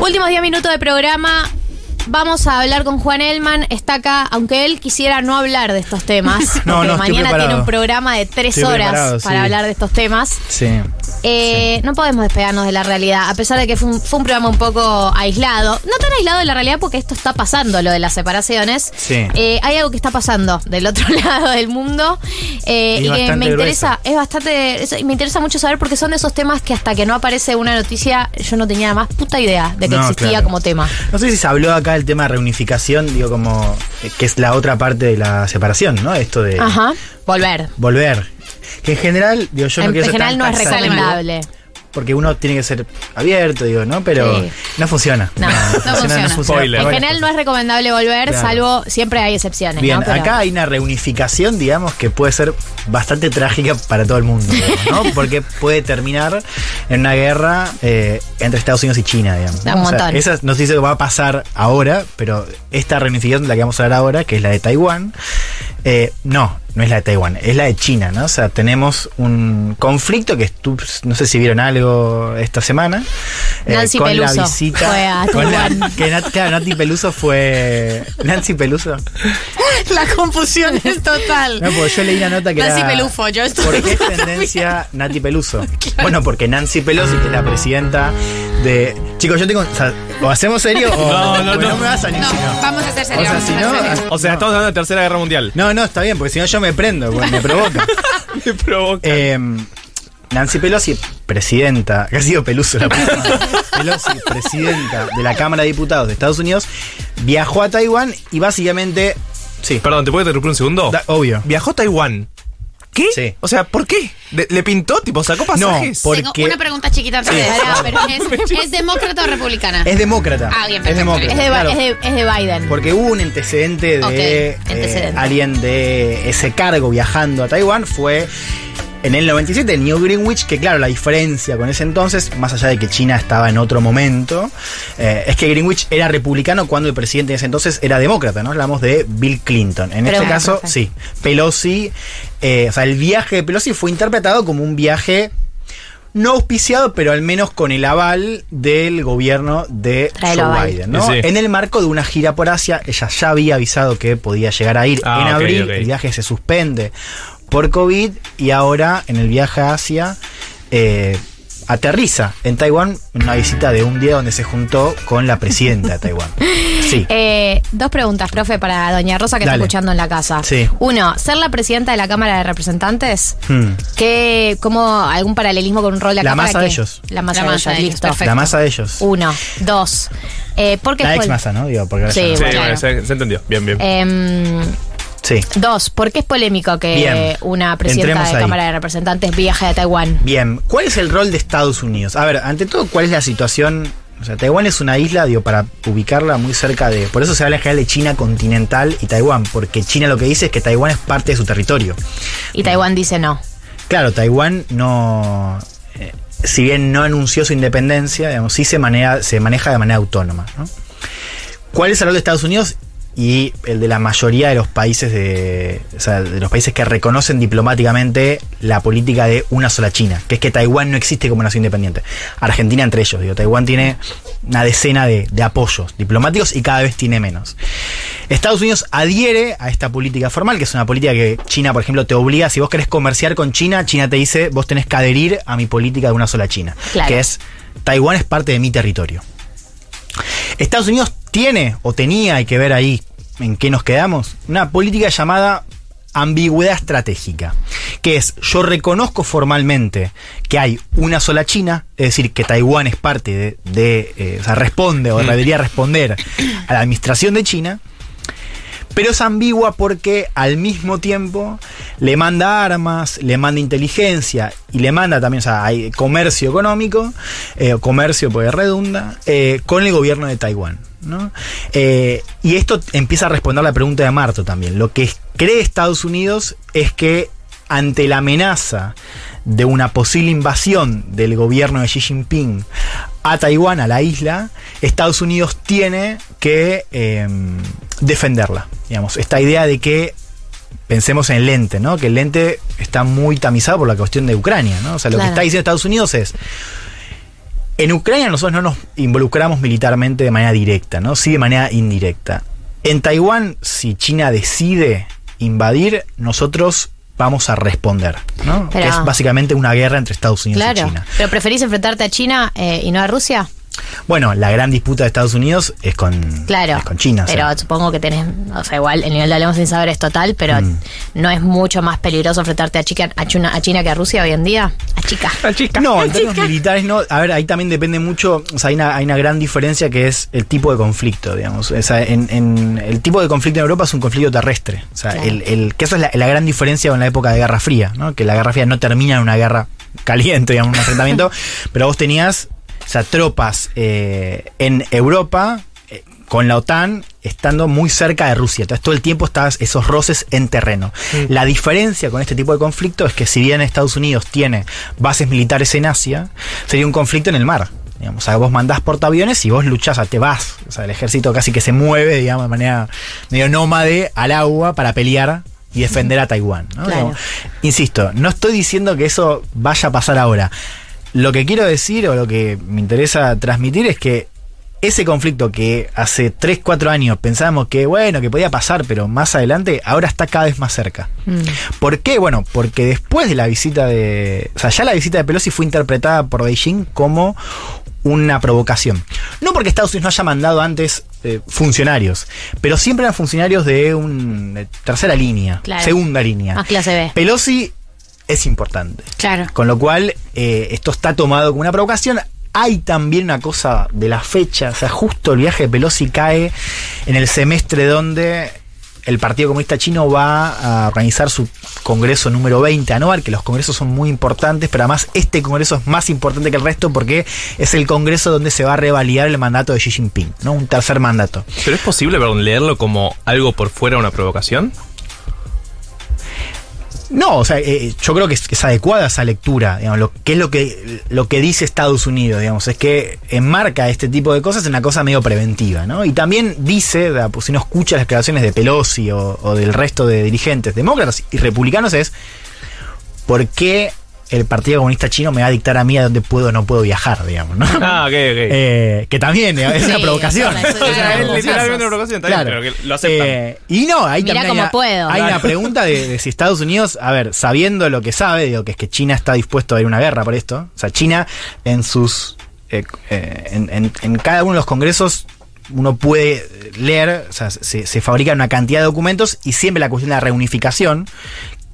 Últimos 10 minutos de programa. Vamos a hablar con Juan Elman. Está acá, aunque él quisiera no hablar de estos temas. No, porque no, mañana tiene un programa de tres Estoy horas para sí. hablar de estos temas. Sí. Eh, No podemos despegarnos de la realidad, a pesar de que fue un, fue un programa un poco aislado. No tan aislado de la realidad porque esto está pasando, lo de las separaciones. Sí. Eh, hay algo que está pasando del otro lado del mundo eh, Y y, que me interesa, grueso. es bastante, es- me interesa mucho saber porque son de esos temas que hasta que no aparece una noticia yo no tenía más puta idea de que No, existía claro. como tema. No sé si se habló acá del tema de reunificación, digo, como eh, que es la otra parte de la separación, ¿no? Esto de Ajá, volver. volver. Que en general, digo, yo no en quiero ser general tan no es recomendable. Porque uno tiene que ser abierto, digo, ¿no? Pero Sí. no funciona. No, no funciona. Spoiler. En general no es recomendable volver, Claro. salvo siempre hay excepciones. Bien, ¿no? Pero- acá hay una reunificación, digamos, que puede ser bastante trágica para todo el mundo, digamos, ¿no? Porque puede terminar en una guerra eh, entre Estados Unidos y China, digamos. ¿no? un O sea, montón. esa no sé si va a pasar ahora, pero esta reunificación de la que vamos a hablar ahora, que es la de Taiwán, eh, no, no es la de Taiwán, es la de China, ¿no? O sea, tenemos un conflicto que no sé si vieron algo esta semana. eh, Nancy con Peluso la visita. fue a la- que Nat- claro, Nancy Peluso fue. Nancy Peluso. La confusión es total. No, porque yo leí una nota que Nancy era... Pelufo, yo estoy- ¿Por qué es tendencia Nati Peluso? Bueno, porque Nancy Pelosi, que es la presidenta de... Chicos, yo tengo... O, sea, ¿o hacemos serio o No, no, porque no. me vas a salir No, no? vamos a hacer O serio. sea, vamos si a no... hacer serio. O sea, estamos hablando de Tercera Guerra Mundial. No, no, está bien, porque si no yo me prendo, me provoca. Me provoca. Eh, Nancy Pelosi, presidenta, que ha sido Peluso la. Pelosi, presidenta de la Cámara de Diputados de Estados Unidos, viajó a Taiwán y básicamente... Sí, Perdón, ¿te puedo interrumpir un segundo? da- obvio. Viajó a Taiwán. ¿Qué? Sí. O sea, ¿por qué? ¿Le, le pintó? Tipo, ¿sacó pasajes? por- Tengo porque- una pregunta chiquita antes de Sí. Pará, pero ¿es, ¿es demócrata o republicana? Es demócrata. Ah, bien, es perfecto, demócrata. Es de, claro. es de- es de Biden. Porque hubo un antecedente de eh, alguien de ese cargo viajando a Taiwán. Fue en el 97 en New Greenwich, que claro, la diferencia con ese entonces, más allá de que China estaba en otro momento, eh, es que Greenwich era republicano cuando el presidente de ese entonces era demócrata, ¿no? Hablamos de Bill Clinton. En Pero este caso, perfecto. sí, Pelosi, eh, o sea, el viaje de Pelosi fue interpretado como un viaje no auspiciado, pero al menos con el aval del gobierno de Joe Biden. Biden, ¿no? Sí. En el marco de una gira por Asia, ella ya había avisado que podía llegar a ir Ah, en abril, el viaje se suspende por COVID y ahora en el viaje a Asia eh, aterriza en Taiwán en una visita de un día donde se juntó con la presidenta de Taiwán. Sí. Eh, dos preguntas, profe, para doña Rosa que Dale. está escuchando en la casa. Sí. Uno, ser la presidenta de la Cámara de Representantes, Hmm. ¿qué, como algún paralelismo con un rol de La para masa de ellos. La masa, La de masa ellos, de listo. perfecto. La masa de ellos. Uno. Dos. Eh, ¿por qué La ex masa, ¿no? Digo, porque Sí, ya no- Sí, bueno. bueno, se, se entendió. Bien, bien. Em, Sí. dos, ¿por qué es polémico que Bien. una presidenta Entremos de ahí. Cámara de Representantes viaje a Taiwán? Bien, ¿cuál es el rol de Estados Unidos? A ver, ante todo, ¿cuál es la situación? O sea, Taiwán es una isla, digo, para ubicarla muy cerca de... Por eso se habla en general de China continental y Taiwán, porque China lo que dice es que Taiwán es parte de su territorio. Y Taiwán dice no. Claro, Taiwán no... eh, si bien no anunció su independencia, digamos, sí se maneja, se maneja de manera autónoma. ¿no? ¿Cuál es el rol de Estados Unidos? Y el de la mayoría de los países de, o sea, de los países que reconocen diplomáticamente la política de una sola China, que es que Taiwán no existe como nación independiente. Argentina entre ellos, digo, Taiwán tiene una decena de, de apoyos diplomáticos y cada vez tiene menos. Estados Unidos adhiere a esta política formal, que es una política que China, por ejemplo, te obliga, si vos querés comerciar con China, China te dice, vos tenés que adherir a mi política de una sola China, Claro. que es, Taiwán es parte de mi territorio. Estados Unidos tiene o tenía, hay que ver ahí en qué nos quedamos, una política llamada ambigüedad estratégica, que es yo reconozco formalmente que hay una sola China, es decir, que Taiwán es parte de, de, eh, o sea, responde o debería responder a la administración de China, pero es ambigua porque al mismo tiempo le manda armas, le manda inteligencia y le manda también, o sea, hay comercio económico, eh, comercio porque redunda, eh, con el gobierno de Taiwán. ¿no? Eh, y esto empieza a responder la pregunta de Marto también. Lo que cree Estados Unidos es que ante la amenaza de una posible invasión del gobierno de Xi Jinping a Taiwán, a la isla, Estados Unidos tiene que defenderla. Digamos, esta idea de que pensemos en el lente, ¿no? Que el lente está muy tamizado por la cuestión de Ucrania, ¿no? O sea, lo Claro. que está diciendo Estados Unidos es. En Ucrania nosotros no nos involucramos militarmente de manera directa, ¿no? Sí de manera indirecta. En Taiwán, si China decide invadir, nosotros vamos a responder, ¿no? Pero- que es básicamente una guerra entre Estados Unidos y. China. ¿Pero preferís enfrentarte a China eh, y no a Rusia? Bueno, la gran disputa de Estados Unidos es con, Claro. es con China. o sea. Pero supongo que tenés, o sea, igual el nivel de hablemos sin saber es total, pero Mm. no es mucho más peligroso enfrentarte a, Chica, a, China, a China que a Rusia hoy en día. A Chica. La chica. No, en términos militares no. A ver, ahí también depende mucho. O sea, hay una, hay una gran diferencia que es el tipo de conflicto, digamos. O sea, en, en- el tipo de conflicto en Europa es un conflicto terrestre. O sea, Claro. el, el- que eso es la, la gran diferencia con la época de Guerra Fría, ¿no? Que la Guerra Fría no termina en una guerra caliente, digamos, un enfrentamiento, pero vos tenías, o sea, tropas eh, en Europa. eh, Con la OTAN estando muy cerca de Rusia. Entonces todo el tiempo estabas esos roces en terreno. La diferencia con este tipo de conflicto es que si bien Estados Unidos tiene bases militares en Asia, sería un conflicto en el mar. Digamos, o sea, vos mandás portaaviones y vos luchás, o sea, te vas. O sea, el ejército casi que se mueve, digamos, de manera medio nómade al agua para pelear y defender a Taiwán. ¿no? Claro. Digamos, insisto, no estoy diciendo que eso vaya a pasar ahora. Lo que quiero decir o lo que me interesa transmitir es que ese conflicto que hace 3, 4 años pensábamos que, bueno, que podía pasar, pero más adelante, ahora está cada vez más cerca. Mm. ¿Por qué? Bueno, porque después de la visita de. O sea, ya la visita de Pelosi fue interpretada por Beijing como una provocación. No porque Estados Unidos no haya mandado antes eh, funcionarios, pero siempre eran funcionarios de una tercera línea, Claro. segunda línea. Más clase B. Pelosi es importante. Claro. Con lo cual, eh, esto está tomado como una provocación. Hay también una cosa de la fecha, o sea, justo el viaje de Pelosi cae en el semestre donde el Partido Comunista Chino va a organizar su congreso número 20 anual, que los congresos son muy importantes, pero además este congreso es más importante que el resto porque es el congreso donde se va a revalidar el mandato de Xi Jinping, ¿no? Un tercer mandato. ¿Pero es posible perdón, leerlo como algo por fuera de una provocación? No, o sea, eh, yo creo que es, es adecuada esa lectura, digamos, lo que es lo que lo que dice Estados Unidos, digamos, es que enmarca este tipo de cosas en una cosa medio preventiva, ¿no? Y también dice, pues, si uno escucha las declaraciones de Pelosi o, o del resto de dirigentes demócratas y republicanos es ¿por qué el Partido Comunista Chino me va a dictar a mí a dónde puedo o no puedo viajar, digamos, ¿no? Ah, ok, ok. Eh, que también es una provocación. es- literalmente una provocación. bien, pero que lo aceptan. Eh, y no, ahí Mirá también hay, puedo. hay Claro. una pregunta de, de si Estados Unidos, a ver, sabiendo lo que sabe, digo, que es que China está dispuesto a ir a una guerra por esto. O sea, China en sus. eh, eh, en, en- en cada uno de los congresos. Uno puede leer, o sea, se, se fabrican una cantidad de documentos y siempre la cuestión de la reunificación,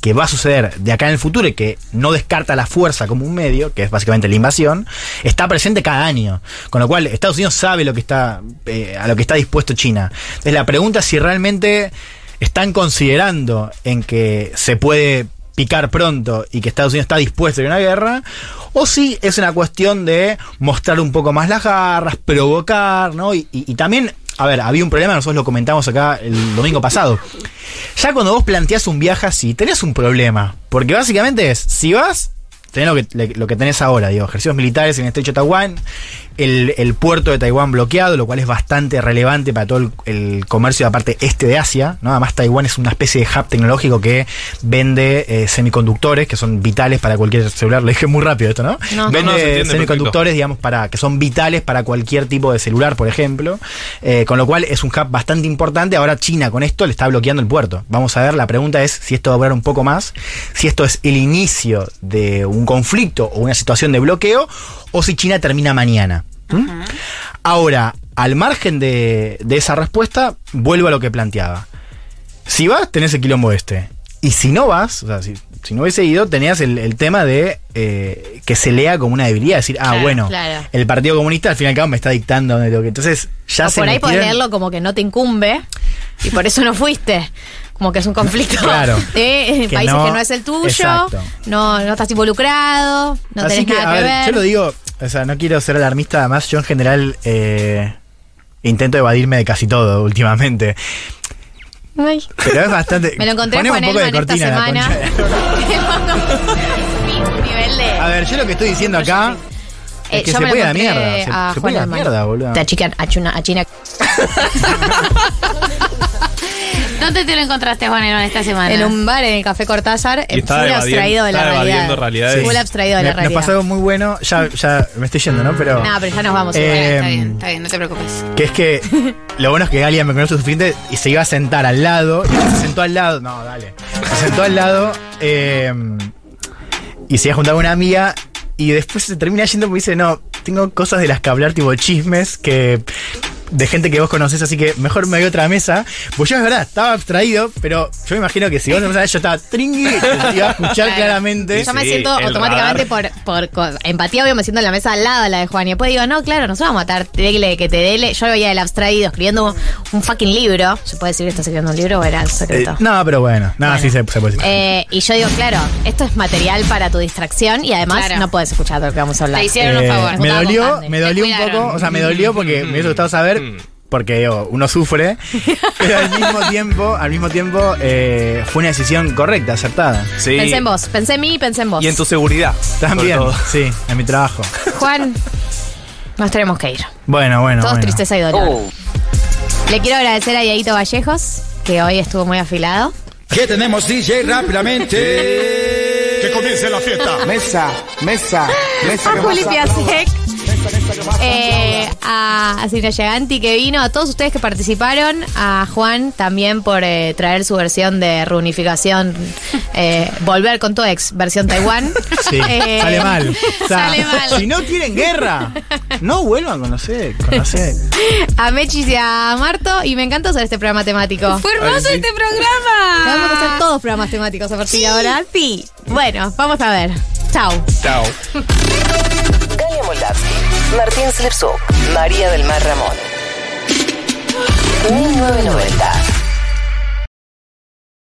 que va a suceder de acá en el futuro y que no descarta la fuerza como un medio, que es básicamente la invasión, está presente cada año. Con lo cual, Estados Unidos sabe lo que está, eh, a lo que está dispuesto China. Entonces, la pregunta es si realmente están considerando en que se puede picar pronto y que Estados Unidos está dispuesto a una guerra, o si es una cuestión de mostrar un poco más las garras, provocar, ¿no? Y también, a ver, había un problema, nosotros lo comentamos acá el domingo pasado. Ya cuando vos planteás un viaje así, tenés un problema. Porque básicamente es, si vas, tenés lo que, lo que tenés ahora, digo, ejercicios militares en el estrecho Taiwán, el, el puerto de Taiwán bloqueado, lo cual es bastante relevante para todo el, el comercio de la parte este de Asia, ¿no? Además Taiwán es una especie de hub tecnológico que vende eh, semiconductores que son vitales para cualquier celular. Le dije muy rápido esto, ¿no? No. Vende No, no, se entiende, semiconductores, digamos, para que son vitales para cualquier tipo de celular, por ejemplo. Eh, con lo cual es un hub bastante importante. Ahora China con esto le está bloqueando el puerto. Vamos a ver, la pregunta es si esto va a durar un poco más, si esto es el inicio de un conflicto o una situación de bloqueo, o si China termina mañana. ¿Mm? Ahora, al margen de, de esa respuesta, vuelvo a lo que planteaba. Si vas, tenés el quilombo este. Y si no vas, o sea, si, si no hubiese ido, tenías el, el tema de eh, que se lea como una debilidad. Decir, ah, Claro, bueno, claro. el Partido Comunista al fin y al cabo me está dictando dónde tengo que. Entonces, ya O se por ahí podés metieron- leerlo como que no te incumbe y por eso no fuiste. Como que es un conflicto Claro. de Que países no- que no es el tuyo, Exacto. no, no estás involucrado, no Así tenés que, nada a que ver, ver. yo lo digo, o sea, no quiero ser alarmista, además yo en general eh, intento evadirme de casi todo últimamente. Ay. Pero es bastante. Me lo encontré de Elman esta cortina, semana. A ver, yo lo que estoy diciendo acá es Eh, que se puede la mierda. Se, a se Juan puede la mierda, boludo. Te achican a China, a China. ¿Dónde te lo encontraste, Juan Elman, esta semana? En un bar en el Café Cortázar, full abstraído de la estaba realidad. Full abstraído de Me, la me realidad. pasó algo muy bueno, ya, ya me estoy yendo, ¿no? Pero. No, pero ya nos vamos. Eh. Bueno, está bien, está bien, no te preocupes. Que es que lo bueno es que Galia me conoce suficiente y se iba a sentar al lado. Y se sentó al lado. No, dale. Se sentó al lado eh, y se iba a juntar con una amiga. Y después se termina yendo porque dice: No, tengo cosas de las que hablar, tipo chismes, que. De gente que vos conocés, así que mejor me voy a otra mesa. Pues yo es verdad, estaba abstraído, pero yo me imagino que si vos no sabés, yo estaba tringui, y te iba a escuchar Claro. claramente. Yo me Sí, siento el automáticamente por, por co- empatía, obvio, me siento en la mesa al lado de la de Juan. Y después digo, no, claro, nosotros vamos a matar, dele que te dele. Yo veía el abstraído escribiendo un fucking libro. ¿Se puede decir que estás escribiendo un libro o era Eh, secreto? no, pero bueno, nada, Bueno. sí se, se puede decir. Eh, y yo digo, claro, esto es material para tu distracción y además Claro. no puedes escuchar todo lo que vamos a hablar. Te hicieron un Eh, favor. Me dolió, me Te dolió un cuidaron. poco, o sea, me dolió porque me hubiese gustado saber, Mm. porque digo, uno sufre, pero al mismo tiempo, al mismo tiempo, eh, fue una decisión correcta, acertada. Sí. Pensé en vos, pensé en mí y pensé en vos. Y en tu seguridad. También, sí, en mi trabajo. Juan, nos tenemos que ir. Bueno, bueno. Todos bueno. tristeza y dolor. Le quiero agradecer a Dieguito Vallejos, que hoy estuvo muy afilado. ¿Qué tenemos, DJ? Rápidamente. Que comience la fiesta. Mesa, mesa, mesa. A Juli. Piasek, eh, a, a Silvia Giganti que vino, a todos ustedes que participaron, a Juan también por eh, traer su versión de reunificación, eh, volver con tu ex, versión Taiwán. Sí, Eh, sale mal. O sea, sale mal. Si no quieren guerra, no vuelvan con los ex, con los ex. A Mechis y a Marto, y me encantó hacer este programa temático. Fue hermoso este programa. Vamos a hacer todos programas temáticos a partir de ahora. Sí. Bueno, vamos a ver. Chao. Chao. Martín Slepsuk, María del Mar Ramón. 1990.